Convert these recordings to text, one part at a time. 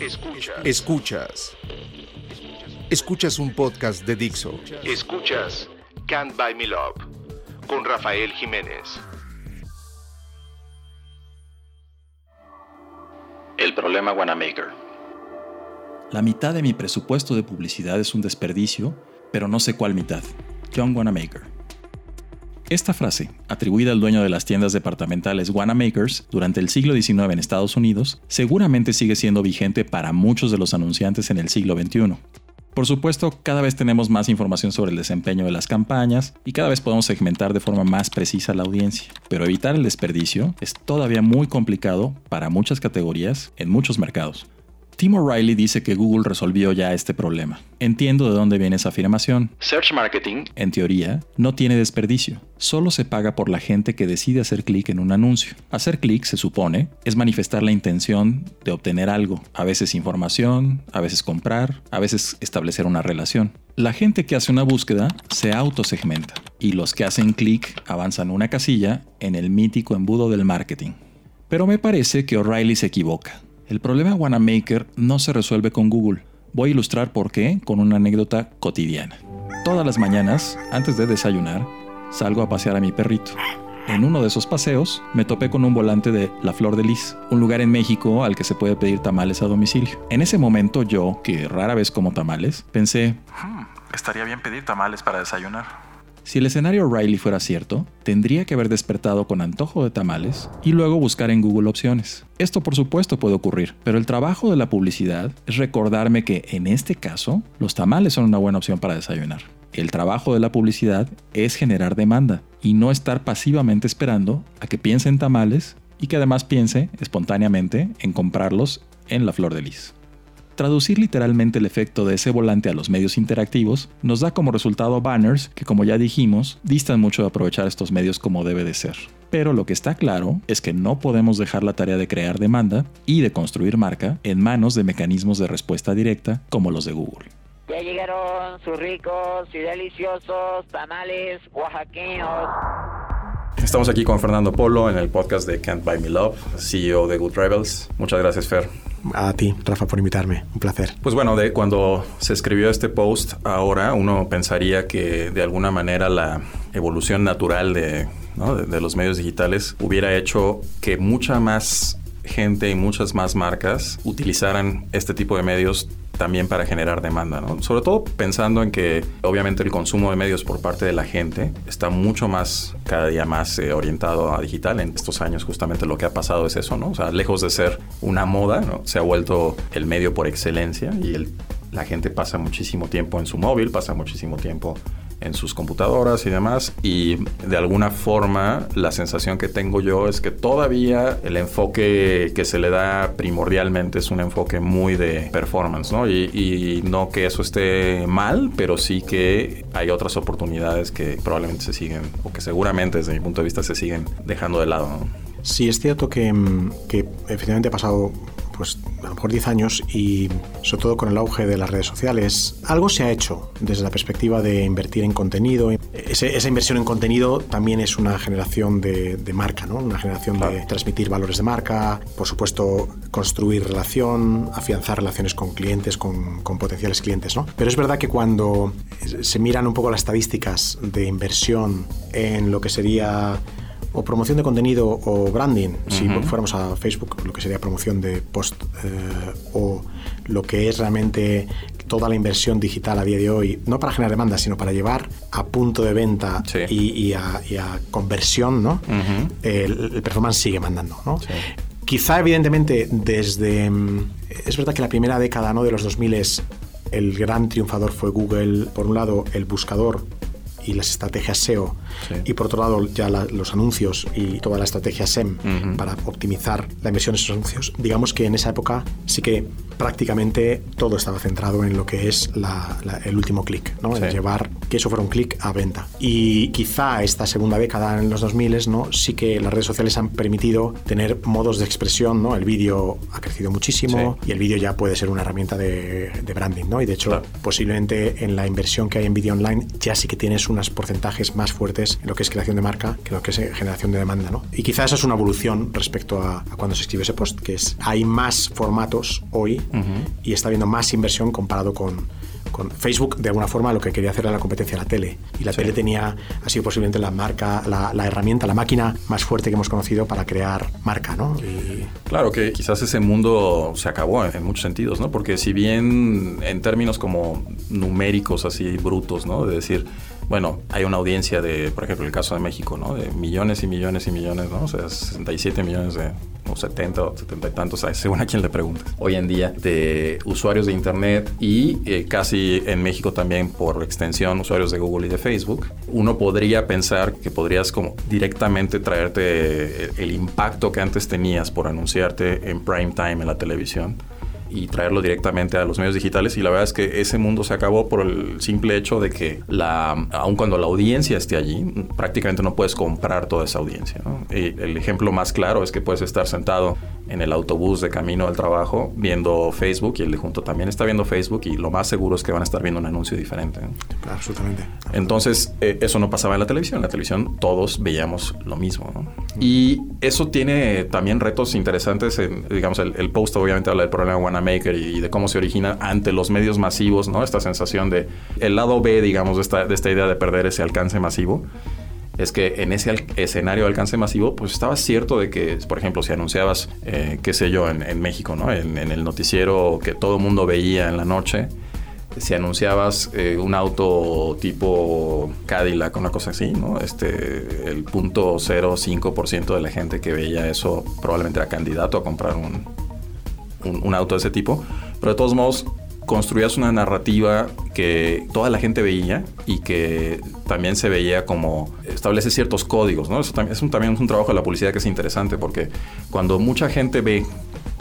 Escuchas. Escuchas. Escuchas un podcast de Dixo. Escuchas Can't Buy Me Love con Rafael Jiménez. El problema Wanamaker. La mitad de mi presupuesto de publicidad es un desperdicio, pero no sé cuál mitad. John Wanamaker. Esta frase, atribuida al dueño de las tiendas departamentales Wanamakers durante el siglo XIX en Estados Unidos, seguramente sigue siendo vigente para muchos de los anunciantes en el siglo XXI. Por supuesto, cada vez tenemos más información sobre el desempeño de las campañas y cada vez podemos segmentar de forma más precisa la audiencia, pero evitar el desperdicio es todavía muy complicado para muchas categorías en muchos mercados. Tim O'Reilly dice que Google resolvió ya este problema. Entiendo de dónde viene esa afirmación. Search Marketing, en teoría, no tiene desperdicio. Solo se paga por la gente que decide hacer clic en un anuncio. Hacer clic, se supone, es manifestar la intención de obtener algo. A veces información, a veces comprar, a veces establecer una relación. La gente que hace una búsqueda se autosegmenta y los que hacen clic avanzan una casilla en el mítico embudo del marketing. Pero me parece que O'Reilly se equivoca. El problema Wanamaker no se resuelve con Google. Voy a ilustrar por qué con una anécdota cotidiana. Todas las mañanas, antes de desayunar, salgo a pasear a mi perrito. En uno de esos paseos me topé con un volante de La Flor de Lis, un lugar en México al que se puede pedir tamales a domicilio. En ese momento yo, que rara vez como tamales, pensé, hmm, estaría bien pedir tamales para desayunar. Si el escenario Riley fuera cierto, tendría que haber despertado con antojo de tamales y luego buscar en Google opciones. Esto por supuesto puede ocurrir, pero el trabajo de la publicidad es recordarme que en este caso los tamales son una buena opción para desayunar. El trabajo de la publicidad es generar demanda y no estar pasivamente esperando a que piense en tamales y que además piense espontáneamente en comprarlos en la flor de lis. Traducir literalmente el efecto de ese volante a los medios interactivos nos da como resultado banners que como ya dijimos, distan mucho de aprovechar estos medios como debe de ser. Pero lo que está claro es que no podemos dejar la tarea de crear demanda y de construir marca en manos de mecanismos de respuesta directa como los de Google. Ya llegaron sus ricos y deliciosos tamales oaxaqueños. Estamos aquí con Fernando Polo en el podcast de Can't Buy Me Love, CEO de Good Rebels. Muchas gracias, Fer. A ti, Rafa, por invitarme. Un placer. Pues bueno, de cuando se escribió este post ahora, uno pensaría que de alguna manera la evolución natural de, de los medios digitales hubiera hecho que mucha más gente y muchas más marcas utilizaran este tipo de medios también para generar demanda, ¿no? Sobre todo pensando en que obviamente el consumo de medios por parte de la gente está mucho más, cada día más eh, orientado a digital. En estos años justamente lo que ha pasado es eso, ¿no? O sea, lejos de ser una moda, ¿no? Se ha vuelto el medio por excelencia y el, la gente pasa muchísimo tiempo en su móvil, pasa muchísimo tiempo en sus computadoras y demás. Y de alguna forma la sensación que tengo yo es que todavía el enfoque que se le da primordialmente es un enfoque muy de performance, ¿no? Y, y no que eso esté mal, pero sí que hay otras oportunidades que probablemente se siguen, o que seguramente desde mi punto de vista se siguen dejando de lado, ¿no? Sí, es cierto que, que efectivamente ha pasado pues a lo mejor 10 años y sobre todo con el auge de las redes sociales, algo se ha hecho desde la perspectiva de invertir en contenido. esa inversión en contenido también es una generación de, marca, ¿no? una generación de transmitir valores de marca, por supuesto construir relación, afianzar relaciones con clientes, con, con potenciales clientes. ¿no? Pero es verdad que cuando se miran un poco las estadísticas de inversión en lo que sería o promoción de contenido o branding, si fuéramos a Facebook, lo que sería promoción de post eh, o lo que es realmente toda la inversión digital a día de hoy, no para generar demanda, sino para llevar a punto de venta y, a, conversión, ¿no? el, performance sigue mandando. ¿no? Quizá, evidentemente, desde... Mm, es verdad que la primera década ¿no? de los 2000 es el gran triunfador fue Google, por un lado el buscador y las estrategias SEO y por otro lado ya los anuncios y toda la estrategia SEM para optimizar la inversión de esos anuncios, digamos que en esa época sí que prácticamente todo estaba centrado en lo que es el último clic, ¿no? en llevar que eso fuera un clic a venta. Y quizá esta segunda década en los 2000 ¿no? sí que las redes sociales han permitido tener modos de expresión, ¿no? el vídeo ha crecido muchísimo y el vídeo ya puede ser una herramienta de, branding ¿no? y de hecho posiblemente en la inversión que hay en vídeo online ya sí que tienes unos porcentajes más fuertes en lo que es creación de marca que en lo que es eh, generación de demanda. ¿no? Y quizás esa es una evolución respecto a, cuando se escribe ese post, que es hay más formatos hoy y está habiendo más inversión comparado con, con Facebook, de alguna forma, lo que quería hacer era la competencia de la tele. Y la tele tenía, ha sido posiblemente la marca, la, la, herramienta, la máquina más fuerte que hemos conocido para crear marca, ¿no? Y... Claro que quizás ese mundo se acabó en, en, muchos sentidos, ¿no? Porque si bien en términos como numéricos así brutos, ¿no? De decir, bueno, hay una audiencia de, por ejemplo, el caso de México, ¿no? De millones y millones y millones, ¿no? O sea, 67 millones de, o 70 o 70 y tantos, según a quien le pregunte. Hoy en día, de usuarios de Internet y eh, casi en México también, por extensión, usuarios de Google y de Facebook, uno podría pensar que podrías como directamente traerte el impacto que antes tenías por anunciarte en prime time en la televisión y traerlo directamente a los medios digitales y la verdad es que ese mundo se acabó por el simple hecho de que la, aun cuando la audiencia esté allí, prácticamente no puedes comprar toda esa audiencia. ¿no? el ejemplo más claro es que puedes estar sentado en el autobús de camino al trabajo viendo Facebook y el de junto también está viendo Facebook y lo más seguro es que van a estar viendo un anuncio diferente. Absolutamente, Entonces, eh, eso no pasaba en la televisión. En la televisión todos veíamos lo mismo. ¿no? Y eso tiene también retos interesantes. En, digamos, el, el, post obviamente habla del problema de Wanamaker y, y de cómo se origina ante los medios masivos, ¿no? Esta sensación de el lado B, digamos, de esta, de esta idea de perder ese alcance masivo es que en ese escenario de alcance masivo, pues estaba cierto de que, por ejemplo, si anunciabas, eh, qué sé yo, en, en México, ¿no? En, en, el noticiero que todo el mundo veía en la noche, si anunciabas eh, un auto tipo Cadillac, una cosa así, ¿no? Este, el punto 0,5% de la gente que veía eso probablemente era candidato a comprar un, un, auto de ese tipo. Pero de todos modos, construías una narrativa que toda la gente veía y que también se veía como establece ciertos códigos, ¿no? Eso también es un, también un trabajo de la publicidad que es interesante porque cuando mucha gente ve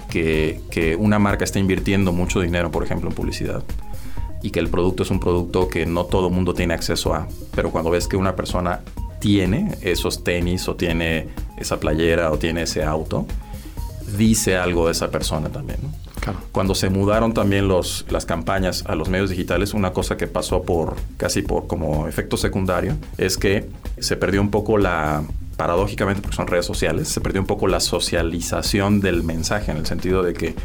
que, una marca está invirtiendo mucho dinero, por ejemplo, en publicidad, y que el producto es un producto que no todo mundo tiene acceso a, pero cuando ves que una persona tiene esos tenis o tiene esa playera o tiene ese auto, dice algo de esa persona también. ¿no? Claro. Cuando se mudaron también los, las campañas a los medios digitales, una cosa que pasó por casi por como efecto secundario es que se perdió un poco la paradójicamente porque son redes sociales, se perdió un poco la socialización del mensaje en el sentido de que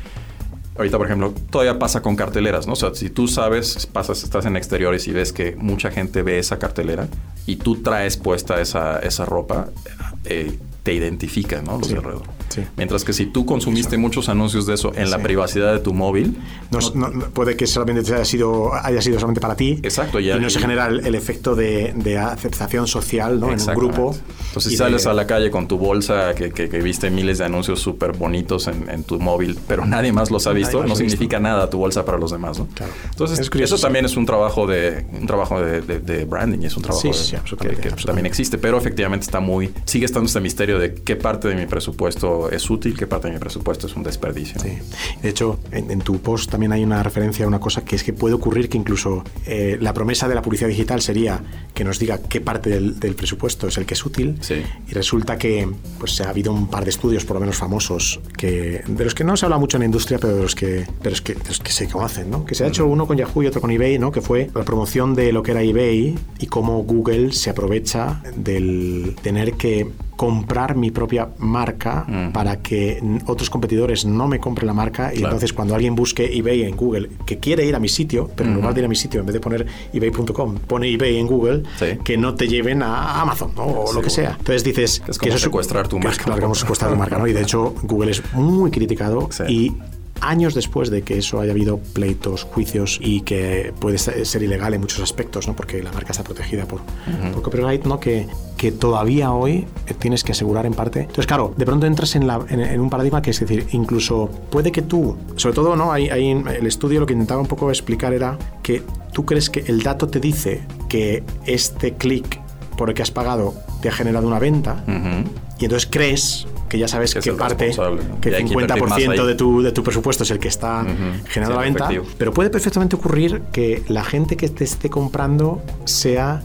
Ahorita, por ejemplo, todavía pasa con carteleras, ¿no? O sea, si tú sabes, pasas, estás en exteriores y ves que mucha gente ve esa cartelera y tú traes puesta esa, esa ropa, eh, te identifica, ¿no? Los Sí. de alrededor. Sí. Mientras que si tú consumiste muchos anuncios de eso en la privacidad de tu móvil, No, no- no- puede que solamente haya sido, haya sido solamente para ti. Exacto, y ya- no se y- genera el, el efecto de, de aceptación social ¿no? en un grupo. Entonces, y si sales de- a la calle con tu bolsa que, que- que viste miles de anuncios súper bonitos en, en tu móvil, pero nadie más los ha visto, no visto. significa nada tu bolsa para los demás, ¿no? Claro. Entonces, Es curioso, eso también es un trabajo de un trabajo de, de- branding, y es un trabajo que- que, también existe, pero efectivamente está muy sigue estando este misterio de qué parte de mi presupuesto es útil, qué parte de mi presupuesto es un desperdicio. Sí. De hecho, en, en tu post también hay una referencia a una cosa que es que puede ocurrir que incluso eh, la promesa de la publicidad digital sería que nos diga qué parte del, del presupuesto es el que es útil. Sí. Y resulta que pues, ha habido un par de estudios, por lo menos famosos, que, de los que no se habla mucho en la industria, pero de los que, pero es que, de los que se conocen. ¿no? Que se ha hecho uno con Yahoo y otro con eBay, ¿no? que fue la promoción de lo que era eBay y cómo Google se aprovecha del tener que comprar mi propia marca para que otros competidores no me compren la marca y entonces cuando alguien busque eBay en Google que quiere ir a mi sitio, pero en lugar de ir a mi sitio, en vez de poner ebay.com, pone eBay en Google, Sí. que no te lleven a Amazon ¿no? o Sí, lo que sea. Entonces dices Que es como eso secuestrar tu que es marca. claro, como secuestrar tu marca, ¿no? Y de hecho Google es muy criticado Sí. y años después de que eso haya habido pleitos, juicios y que puede ser ilegal en muchos aspectos, ¿no? porque la marca está protegida por, por copyright, ¿no? que, que todavía hoy tienes que asegurar en parte. Entonces, claro, de pronto entras en, la- en- en un paradigma que es decir, incluso puede que tú, sobre todo, ¿no? Hay, hay en el estudio lo que intentaba un poco explicar era que tú crees que el dato te dice que este clic por el que has pagado te ha generado una venta y entonces crees que ya sabes Que parte, que el que invertir más 50% ahí. de tu, de tu presupuesto es el que está generando Sí, la venta. efectivo. Pero puede perfectamente ocurrir que la gente que te esté comprando sea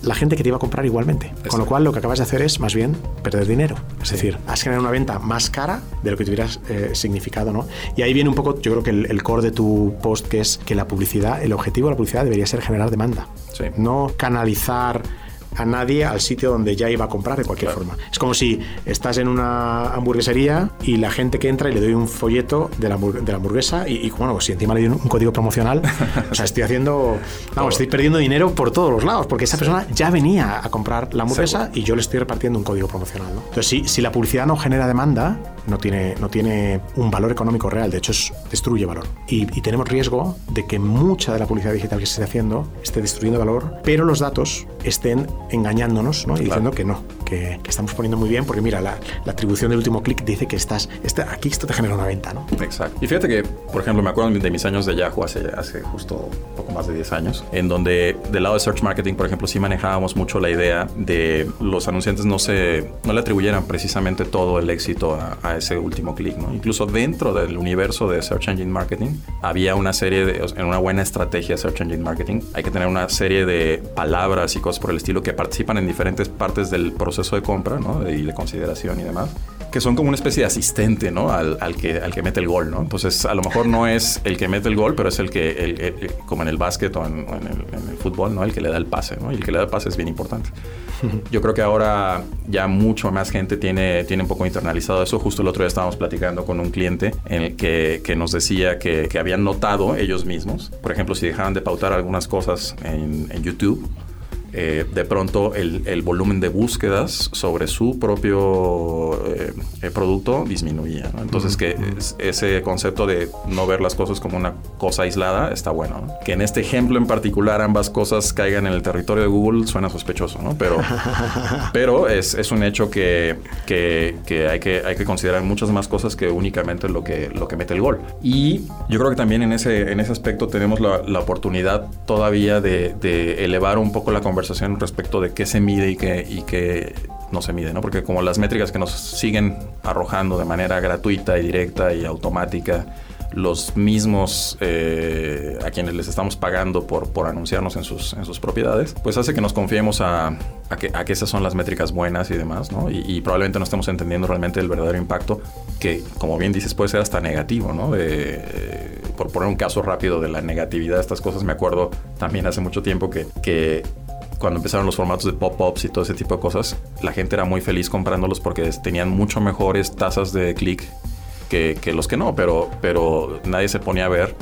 la gente que te iba a comprar igualmente. Con lo cual lo que acabas de hacer es más bien perder dinero. Es decir, has generado una venta más cara de lo que te hubieras eh, significado, ¿no? Y ahí viene un poco, yo creo que el, el core de tu post, que es que la publicidad, el objetivo de la publicidad debería ser generar demanda. Sí. No canalizar a nadie al sitio donde ya iba a comprar de cualquier forma. Es como si estás en una hamburguesería y la gente que entra y le doy un folleto de la, de la hamburguesa y, bueno, pues si encima le doy un, código promocional, o sea, estoy haciendo, vamos, estoy perdiendo dinero por todos los lados, porque esa persona ya venía a comprar la hamburguesa y yo le estoy repartiendo un código promocional. ¿no? Entonces, si, si la publicidad no genera demanda, no tiene, no tiene un valor económico real, de hecho destruye valor. Y, tenemos riesgo de que mucha de la publicidad digital que se esté haciendo esté destruyendo valor, pero los datos estén engañándonos ¿no? y diciendo que no, que, estamos poniendo muy bien, porque mira, la, atribución del último clic dice que estás, está, aquí esto te genera una venta. ¿no? Exacto. Y fíjate que, por ejemplo, me acuerdo de mis años de Yahoo hace, hace justo poco más de 10 años, en donde del lado de Search Marketing, por ejemplo, sí manejábamos mucho la idea de los anunciantes no, se, no le atribuyeran precisamente todo el éxito a, a ese último clic. ¿no? Incluso dentro del universo de Search Engine Marketing había una serie de, en una buena estrategia de Search Engine Marketing, hay que tener una serie de palabras y cosas por el estilo que participan en diferentes partes del proceso de compra ¿no? y de consideración y demás que son como una especie de asistente, ¿no? Al, que, al que mete el gol, ¿no? Entonces, a lo mejor no es el que mete el gol, pero es el que, como en el básquet o en, el, fútbol, ¿no? El que le da el pase, ¿no? Y el que le da el pase es bien importante. Yo creo que ahora ya mucho más gente tiene, tiene un poco internalizado eso. Justo el otro día estábamos platicando con un cliente en el que, que nos decía que, que, habían notado ellos mismos, por ejemplo, si dejaban de pautar algunas cosas en, en YouTube, eh, de pronto el, volumen de búsquedas sobre su propio eh, eh, producto disminuía. Entonces, que ese concepto de no ver las cosas como una cosa aislada está bueno. Que en este ejemplo en particular ambas cosas caigan en el territorio de Google suena sospechoso, ¿no? Pero, pero es, es un hecho que, que, que, hay que hay que considerar muchas más cosas que únicamente lo que, lo que mete el gol. Y yo creo que también en ese, en ese aspecto tenemos la, la oportunidad todavía de, de elevar un poco la conversación conversación respecto de qué se mide y qué, y qué no se mide, ¿no? Porque como las métricas que nos siguen arrojando de manera gratuita y directa y automática, los mismos eh, a quienes les estamos pagando por, por anunciarnos en sus, en sus propiedades, pues hace que nos confiemos a, a, que, a que, esas son las métricas buenas y demás, ¿no? Y, probablemente no estemos entendiendo realmente el verdadero impacto que, como bien dices, puede ser hasta negativo, ¿no? De, por poner un caso rápido de la negatividad de estas cosas, me acuerdo también hace mucho tiempo que, que cuando empezaron los formatos de pop-ups y todo ese tipo de cosas, la gente era muy feliz comprándolos porque tenían mucho mejores tasas de clic que, que, los que no, pero, pero nadie se ponía a ver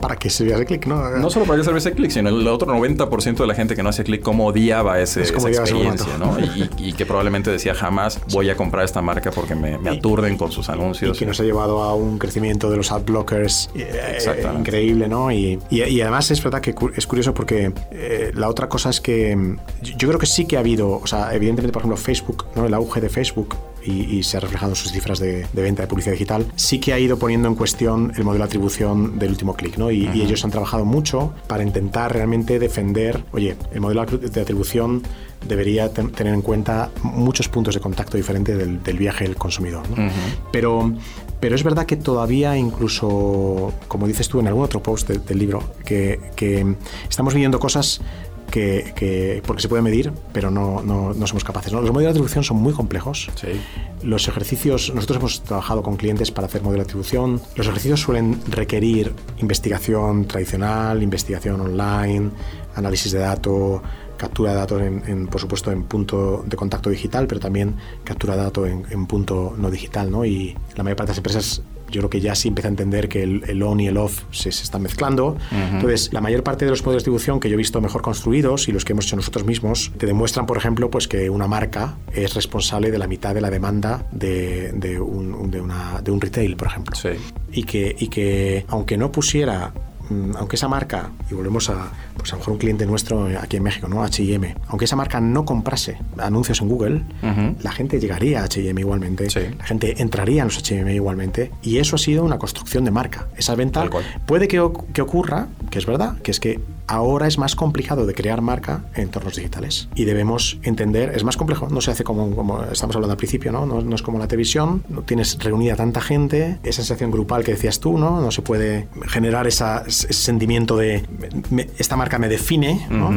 para que sirviese clic, ¿no? No solo para que sirviese clic, sino el otro 90% de la gente que no hace clic, cómo odiaba ese, esa experiencia, ¿no? Y, que probablemente decía jamás voy a comprar esta marca porque me, aturden con sus anuncios. Y que nos ha llevado a un crecimiento de los ad blockers eh, increíble, ¿no? Y, además es verdad que es curioso porque eh, la otra cosa es que yo creo que sí que ha habido, o sea, evidentemente, por ejemplo, Facebook, ¿no? El auge de Facebook y, se ha reflejado en sus cifras de, de, venta de publicidad digital, sí que ha ido poniendo en cuestión el modelo de atribución del último clic, ¿no? Y, ellos han trabajado mucho para intentar realmente defender, oye, el modelo de atribución debería tener en cuenta muchos puntos de contacto diferentes del, viaje del consumidor. Pero pero es verdad que todavía, incluso, como dices tú en algún otro post del libro, que, que, estamos viviendo cosas que, porque se puede medir, pero no, no, somos capaces. Los modelos de atribución son muy complejos. Los ejercicios, nosotros hemos trabajado con clientes para hacer modelo de atribución. Los ejercicios suelen requerir investigación tradicional, investigación online, análisis de datos, captura de datos, en, por supuesto, en punto de contacto digital, pero también captura de datos en, en punto no digital. ¿no? Y la mayor parte de las empresas yo creo que ya sí empieza a entender que el, on y el off se, se están mezclando. Entonces, la mayor parte de los modelos de distribución que yo he visto mejor construidos y los que hemos hecho nosotros mismos, te demuestran, por ejemplo, pues que una marca es responsable de la mitad de la demanda de, de, un, de, una, de un retail, por ejemplo. Sí. Y, que, y que, aunque no pusiera aunque esa marca, y volvemos a, pues a lo mejor un cliente nuestro aquí en México, ¿no? H&M, aunque esa marca no comprase anuncios en Google, la gente llegaría a H&M igualmente, la gente entraría en los H&M igualmente, y eso ha sido una construcción de marca. Esa venta puede que, que ocurra, que es verdad, que es que ahora es más complicado de crear marca en entornos digitales. Y debemos entender, es más complejo, no se hace como, como estamos hablando al principio, ¿no? ¿no? es como la televisión, no tienes reunida tanta gente, esa sensación grupal que decías tú, ¿no? No se puede generar esa, ese sentimiento de esta marca me define, ¿no?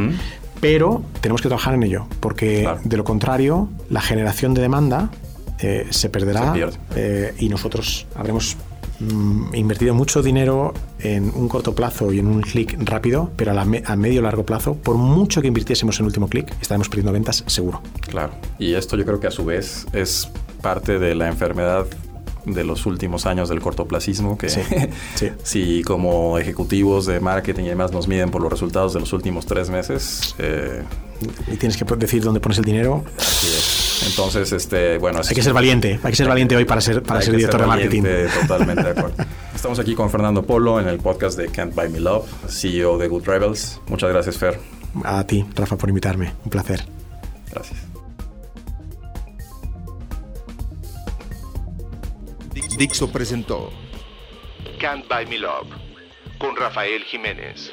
Pero tenemos que trabajar en ello, porque de lo contrario, la generación de demanda eh, se perderá eh, y nosotros habremos invertido mucho dinero en un corto plazo y en un clic rápido, pero a, la me- a medio largo plazo, por mucho que invirtiésemos en último clic, estaremos perdiendo ventas seguro. Claro. Y esto yo creo que a su vez es parte de la enfermedad de los últimos años del cortoplacismo, que Sí, sí. si como ejecutivos de marketing y demás nos miden por los resultados de los últimos tres meses, eh, Y tienes que decir dónde pones el dinero. así es. Entonces, este, bueno, Hay que ser valiente, hay que ser valiente hoy para ser, para ser director de marketing. Totalmente de acuerdo. Estamos aquí con Fernando Polo en el podcast de Can't Buy Me Love, CEO de Good Rebels. Muchas gracias, Fer. A ti, Rafa, por invitarme. Un placer. Gracias. Dixo presentó Can't Buy Me Love con Rafael Jiménez.